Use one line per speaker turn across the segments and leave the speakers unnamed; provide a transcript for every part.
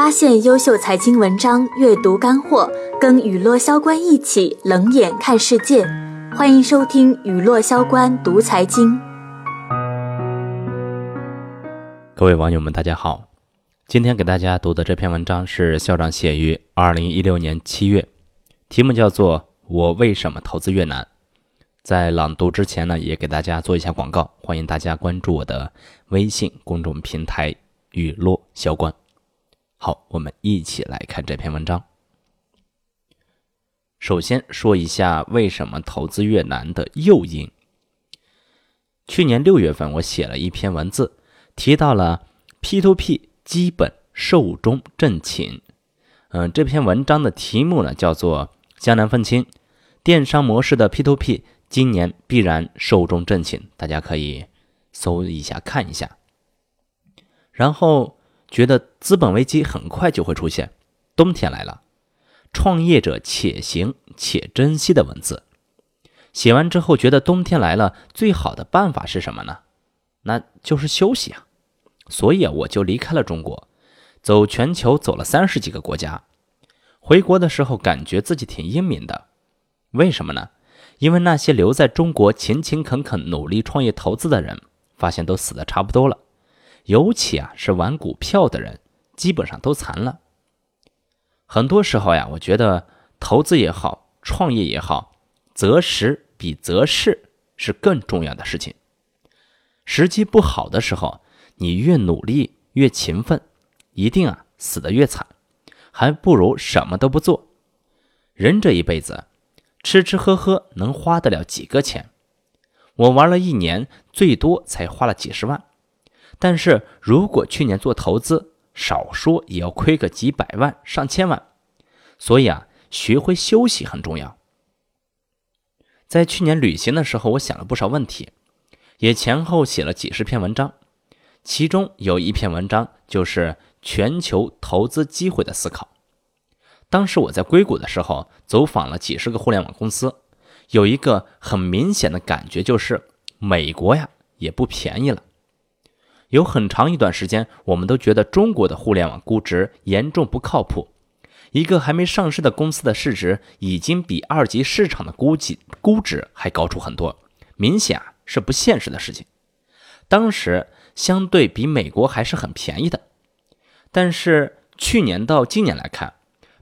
发现优秀财经文章，阅读干货，跟雨落萧关一起冷眼看世界。欢迎收听雨落萧关读财经。
各位网友们，大家好。今天给大家读的这篇文章是校长写于二零一六年七月，题目叫做《我为什么投资越南》。在朗读之前呢，也给大家做一下广告，欢迎大家关注我的微信公众平台“雨落萧关”。好，我们一起来看这篇文章。首先说一下为什么投资越南的诱因。去年六月份，我写了一篇文字，提到了 P2P 基本寿终正寝。嗯，这篇文章的题目呢叫做“江南愤青电商模式的 P2P 今年必然寿终正寝”，大家可以搜一下看一下。然后。觉得资本危机很快就会出现，冬天来了，创业者且行且珍惜的文字，写完之后觉得冬天来了，最好的办法是什么呢？那就是休息啊！所以啊，我就离开了中国，走全球走了三十几个国家。回国的时候感觉自己挺英明的，为什么呢？因为那些留在中国勤勤恳恳努力创业投资的人，发现都死的差不多了。尤其啊，是玩股票的人，基本上都残了。很多时候呀，我觉得投资也好，创业也好，择时比择势是更重要的事情。时机不好的时候，你越努力越勤奋，一定啊死得越惨，还不如什么都不做。人这一辈子，吃吃喝喝能花得了几个钱？我玩了一年，最多才花了几十万。但是如果去年做投资，少说也要亏个几百万、上千万。所以啊，学会休息很重要。在去年旅行的时候，我想了不少问题，也前后写了几十篇文章。其中有一篇文章就是全球投资机会的思考。当时我在硅谷的时候，走访了几十个互联网公司，有一个很明显的感觉就是，美国呀也不便宜了。有很长一段时间，我们都觉得中国的互联网估值严重不靠谱。一个还没上市的公司的市值，已经比二级市场的估计估值还高出很多，明显啊是不现实的事情。当时相对比美国还是很便宜的，但是去年到今年来看，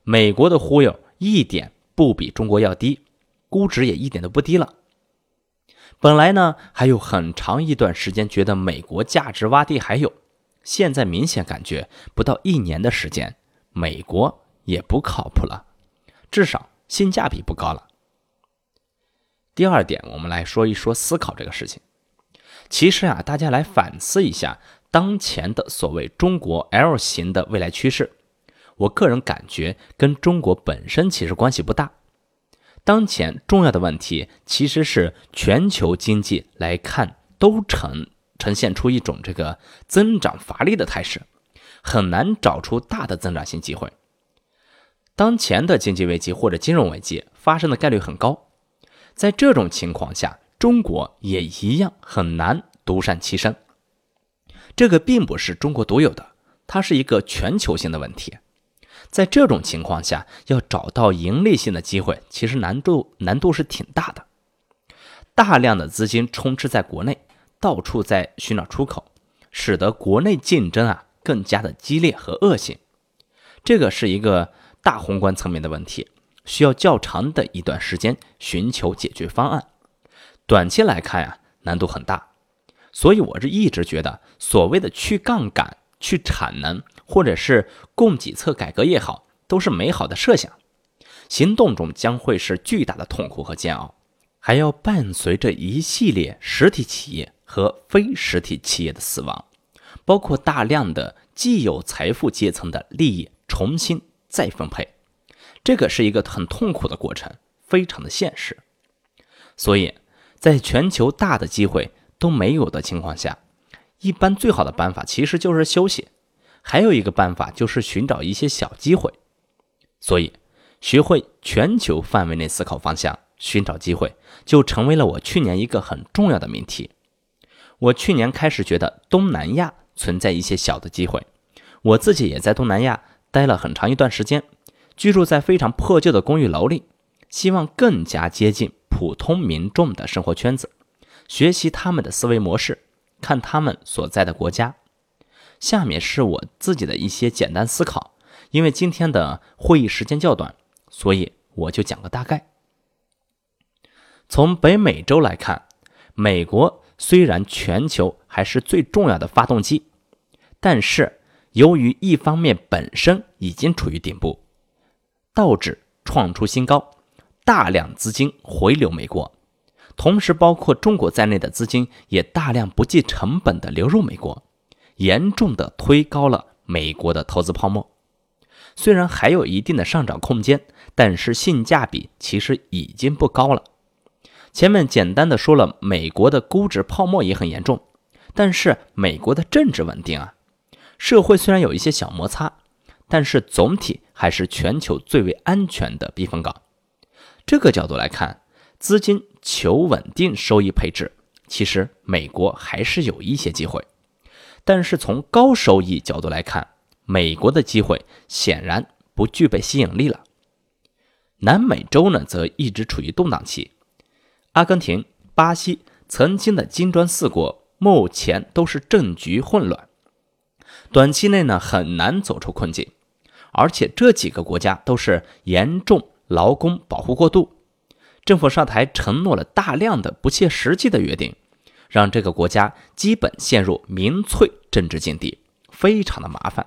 美国的忽悠一点不比中国要低，估值也一点都不低了。本来呢，还有很长一段时间觉得美国价值洼地还有，现在明显感觉不到一年的时间，美国也不靠谱了，至少性价比不高了。第二点，我们来说一说思考这个事情。其实啊，大家来反思一下当前的所谓中国 L 型的未来趋势，我个人感觉跟中国本身其实关系不大。当前重要的问题其实是全球经济来看都呈呈现出一种这个增长乏力的态势，很难找出大的增长性机会。当前的经济危机或者金融危机发生的概率很高，在这种情况下，中国也一样很难独善其身。这个并不是中国独有的，它是一个全球性的问题。在这种情况下，要找到盈利性的机会，其实难度难度是挺大的。大量的资金充斥在国内，到处在寻找出口，使得国内竞争啊更加的激烈和恶性。这个是一个大宏观层面的问题，需要较长的一段时间寻求解决方案。短期来看呀，难度很大。所以我是一直觉得，所谓的去杠杆、去产能。或者是供给侧改革也好，都是美好的设想，行动中将会是巨大的痛苦和煎熬，还要伴随着一系列实体企业和非实体企业的死亡，包括大量的既有财富阶层的利益重新再分配，这个是一个很痛苦的过程，非常的现实。所以，在全球大的机会都没有的情况下，一般最好的办法其实就是休息。还有一个办法就是寻找一些小机会，所以学会全球范围内思考方向，寻找机会，就成为了我去年一个很重要的命题。我去年开始觉得东南亚存在一些小的机会，我自己也在东南亚待了很长一段时间，居住在非常破旧的公寓楼里，希望更加接近普通民众的生活圈子，学习他们的思维模式，看他们所在的国家。下面是我自己的一些简单思考，因为今天的会议时间较短，所以我就讲个大概。从北美洲来看，美国虽然全球还是最重要的发动机，但是由于一方面本身已经处于顶部，道指创出新高，大量资金回流美国，同时包括中国在内的资金也大量不计成本的流入美国，严重的推高了美国的投资泡沫。虽然还有一定的上涨空间，但是性价比其实已经不高了。前面简单的说了，美国的估值泡沫也很严重，但是美国的政治稳定啊，社会虽然有一些小摩擦，但是总体还是全球最为安全的避风港。这个角度来看，资金求稳定收益配置，其实美国还是有一些机会。但是从高收益角度来看，美国的机会显然不具备吸引力了。南美洲呢，则一直处于动荡期。阿根廷、巴西曾经的金砖四国，目前都是政局混乱，短期内呢很难走出困境。而且这几个国家都是严重劳工保护过度，政府上台承诺了大量的不切实际的约定，让这个国家基本陷入民粹政治境地，非常的麻烦，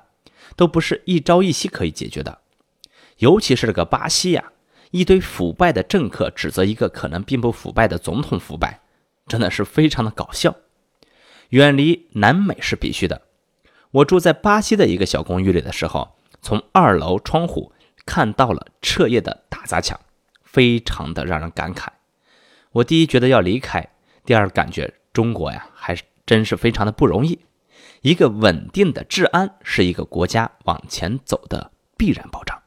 都不是一朝一夕可以解决的。尤其是这个巴西呀。一堆腐败的政客指责一个可能并不腐败的总统腐败，真的是非常的搞笑。远离南美是必须的。我住在巴西的一个小公寓里的时候，从二楼窗户看到了彻夜的打砸抢，非常的让人感慨。我第一觉得要离开，第二感觉中国呀还真是非常的不容易。一个稳定的治安是一个国家往前走的必然保障。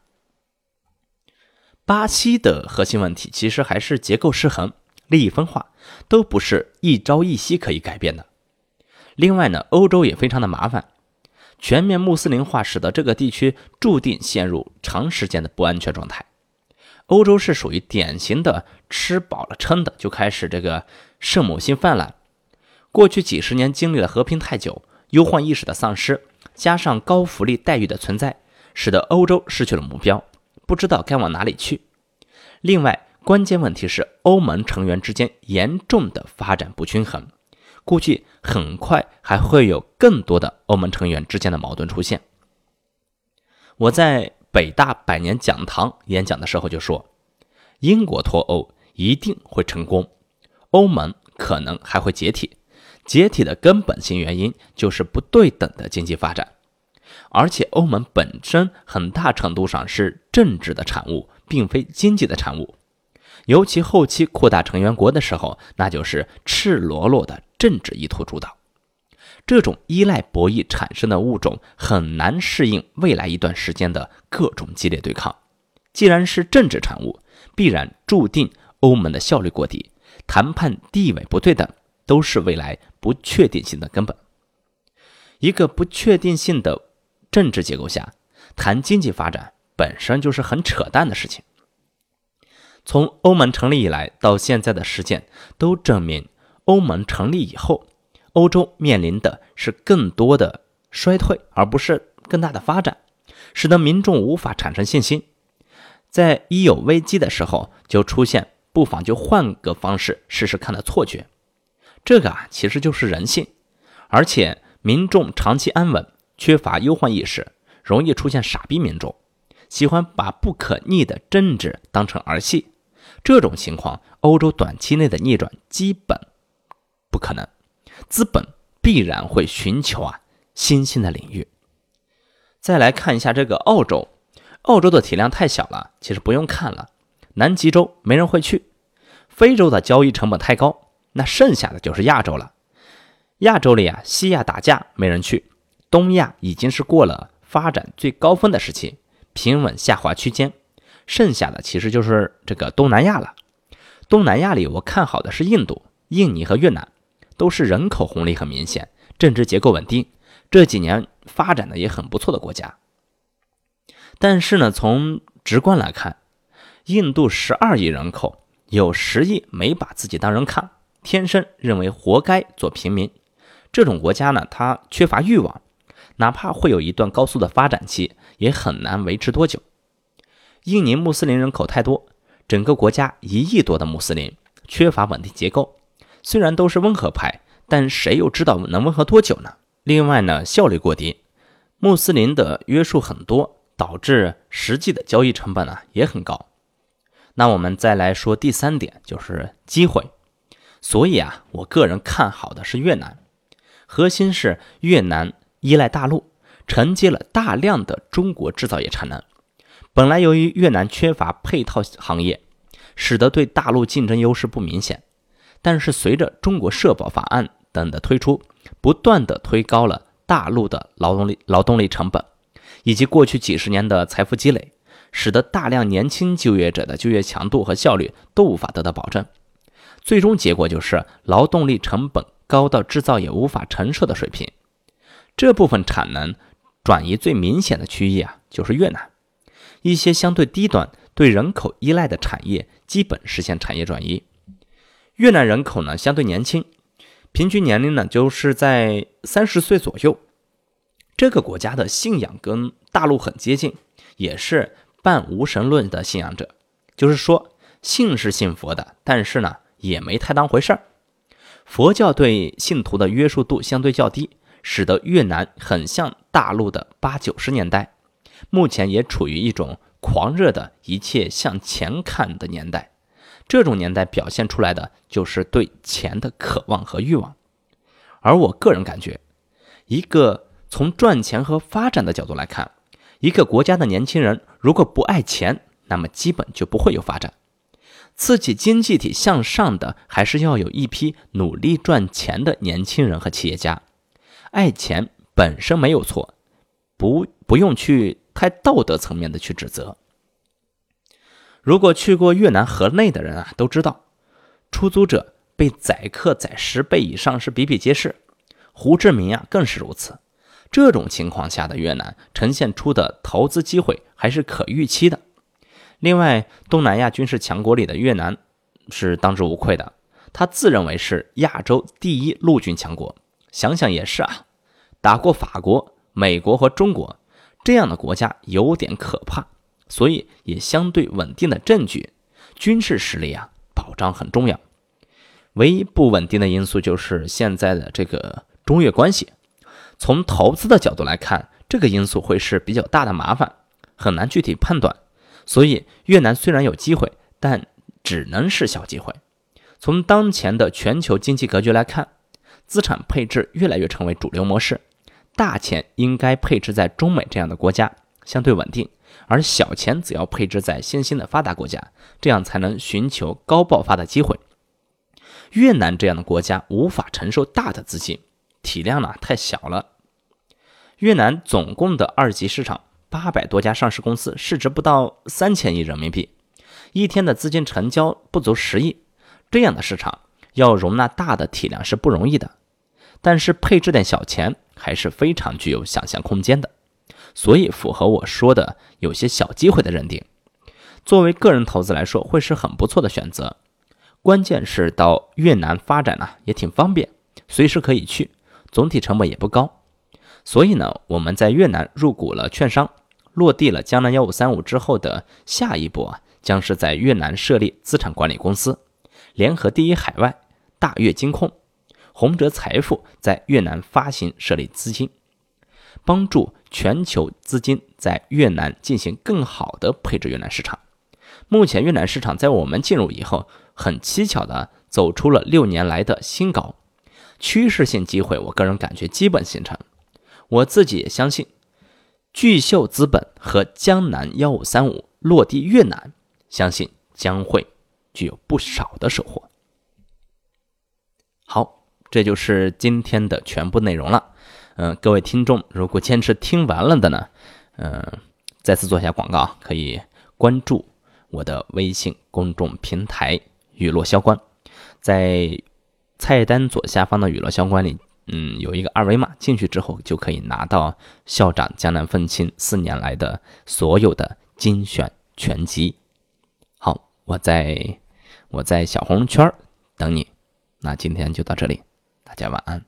巴西的核心问题其实还是结构失衡、利益分化，都不是一朝一夕可以改变的。另外呢，欧洲也非常的麻烦，全面穆斯林化使得这个地区注定陷入长时间的不安全状态。欧洲是属于典型的吃饱了撑的就开始这个圣母心泛滥。过去几十年经历了和平太久、忧患意识的丧失，加上高福利待遇的存在，使得欧洲失去了目标。不知道该往哪里去。另外，关键问题是欧盟成员之间严重的发展不均衡，估计很快还会有更多的欧盟成员之间的矛盾出现。我在北大百年讲堂演讲的时候就说，英国脱欧一定会成功，欧盟可能还会解体。解体的根本性原因就是不对等的经济发展。而且欧盟本身很大程度上是政治的产物，并非经济的产物。尤其后期扩大成员国的时候，那就是赤裸裸的政治意图主导。这种依赖博弈产生的物种很难适应未来一段时间的各种激烈对抗。既然是政治产物，必然注定欧盟的效率过低，谈判地位不对等，都是未来不确定性的根本。一个不确定性的。政治结构下谈经济发展本身就是很扯淡的事情。从欧盟成立以来到现在的实践都证明，欧盟成立以后，欧洲面临的是更多的衰退，而不是更大的发展，使得民众无法产生信心。在一有危机的时候，就出现不妨就换个方式试试看的错觉。这个啊，其实就是人性，而且民众长期安稳。缺乏忧患意识，容易出现傻逼民众，喜欢把不可逆的政治当成儿戏。这种情况，欧洲短期内的逆转基本不可能。资本必然会寻求啊新兴的领域。再来看一下这个澳洲，澳洲的体量太小了，其实不用看了。南极洲没人会去，非洲的交易成本太高，那剩下的就是亚洲了。亚洲里啊，西亚打架没人去。东亚已经是过了发展最高峰的时期，平稳下滑区间，剩下的其实就是这个东南亚了。东南亚里，我看好的是印度、印尼和越南，都是人口红利很明显，政治结构稳定，这几年发展的也很不错的国家。但是呢，从直观来看，印度十二亿人口，有十亿没把自己当人看，天生认为活该做平民。这种国家呢，它缺乏欲望，哪怕会有一段高速的发展期，也很难维持多久。印尼穆斯林人口太多，整个国家一亿多的穆斯林，缺乏稳定结构。虽然都是温和派，但谁又知道能温和多久呢？另外呢，效率过低，穆斯林的约束很多，导致实际的交易成本呢也很高。那我们再来说第三点，就是机会。所以啊，我个人看好的是越南。核心是越南依赖大陆，承接了大量的中国制造业产能。本来由于越南缺乏配套行业，使得对大陆竞争优势不明显。但是随着中国社保法案等的推出，不断的推高了大陆的劳动力劳动力成本，以及过去几十年的财富积累，使得大量年轻就业者的就业强度和效率都无法得到保证。最终结果就是劳动力成本。高到制造业无法承受的水平，这部分产能转移最明显的区域啊，就是越南。一些相对低端、对人口依赖的产业基本实现产业转移。越南人口呢相对年轻，平均年龄呢就是在三十岁左右。这个国家的信仰跟大陆很接近，也是半无神论的信仰者，就是说信是信佛的，但是呢也没太当回事儿。佛教对信徒的约束度相对较低，使得越南很像大陆的八九十年代，目前也处于一种狂热的一切向前看的年代。这种年代表现出来的就是对钱的渴望和欲望。而我个人感觉，一个从赚钱和发展的角度来看，一个国家的年轻人如果不爱钱，那么基本就不会有发展。刺激经济体向上的，还是要有一批努力赚钱的年轻人和企业家。爱钱本身没有错，不不用去太道德层面的去指责。如果去过越南河内的人啊，都知道，出租者被宰客宰十倍以上是比比皆是。胡志明啊，更是如此。这种情况下的越南呈现出的投资机会还是可预期的。另外，东南亚军事强国里的越南是当之无愧的，他自认为是亚洲第一陆军强国。想想也是啊，打过法国、美国和中国这样的国家有点可怕，所以也相对稳定的证据，军事实力啊保障很重要。唯一不稳定的因素就是现在的这个中越关系。从投资的角度来看，这个因素会是比较大的麻烦，很难具体判断。所以，越南虽然有机会，但只能是小机会。从当前的全球经济格局来看，资产配置越来越成为主流模式，大钱应该配置在中美这样的国家，相对稳定；而小钱则要配置在新兴的发达国家，这样才能寻求高爆发的机会。越南这样的国家无法承受大的资金，体量呢太小了。越南总共的二级市场。八百多家上市公司，市值不到三千亿人民币，一天的资金成交不足十亿，这样的市场要容纳大的体量是不容易的。但是配置点小钱还是非常具有想象空间的，所以符合我说的有些小机会的认定。作为个人投资来说，会是很不错的选择。关键是到越南发展呢，也挺方便，随时可以去，总体成本也不高。所以呢，我们在越南入股了券商。落地了江南幺五三五之后的下一步啊，将是在越南设立资产管理公司，联合第一海外、大越金控、宏哲财富在越南发行设立资金，帮助全球资金在越南进行更好的配置越南市场。目前越南市场在我们进入以后，很蹊跷的走出了六年来的新高，趋势性机会，我个人感觉基本形成。我自己也相信。巨秀资本和江南幺五三五落地越南，相信将会具有不少的收获。好，这就是今天的全部内容了。嗯，各位听众，如果坚持听完了的呢，嗯，再次做一下广告，可以关注我的微信公众平台“雨落萧关”，在菜单左下方的“雨落萧关”里嗯，有一个二维码，进去之后就可以拿到校长江南愤青四年来的所有的精选全集。好，我在我在小红圈等你。那今天就到这里，大家晚安。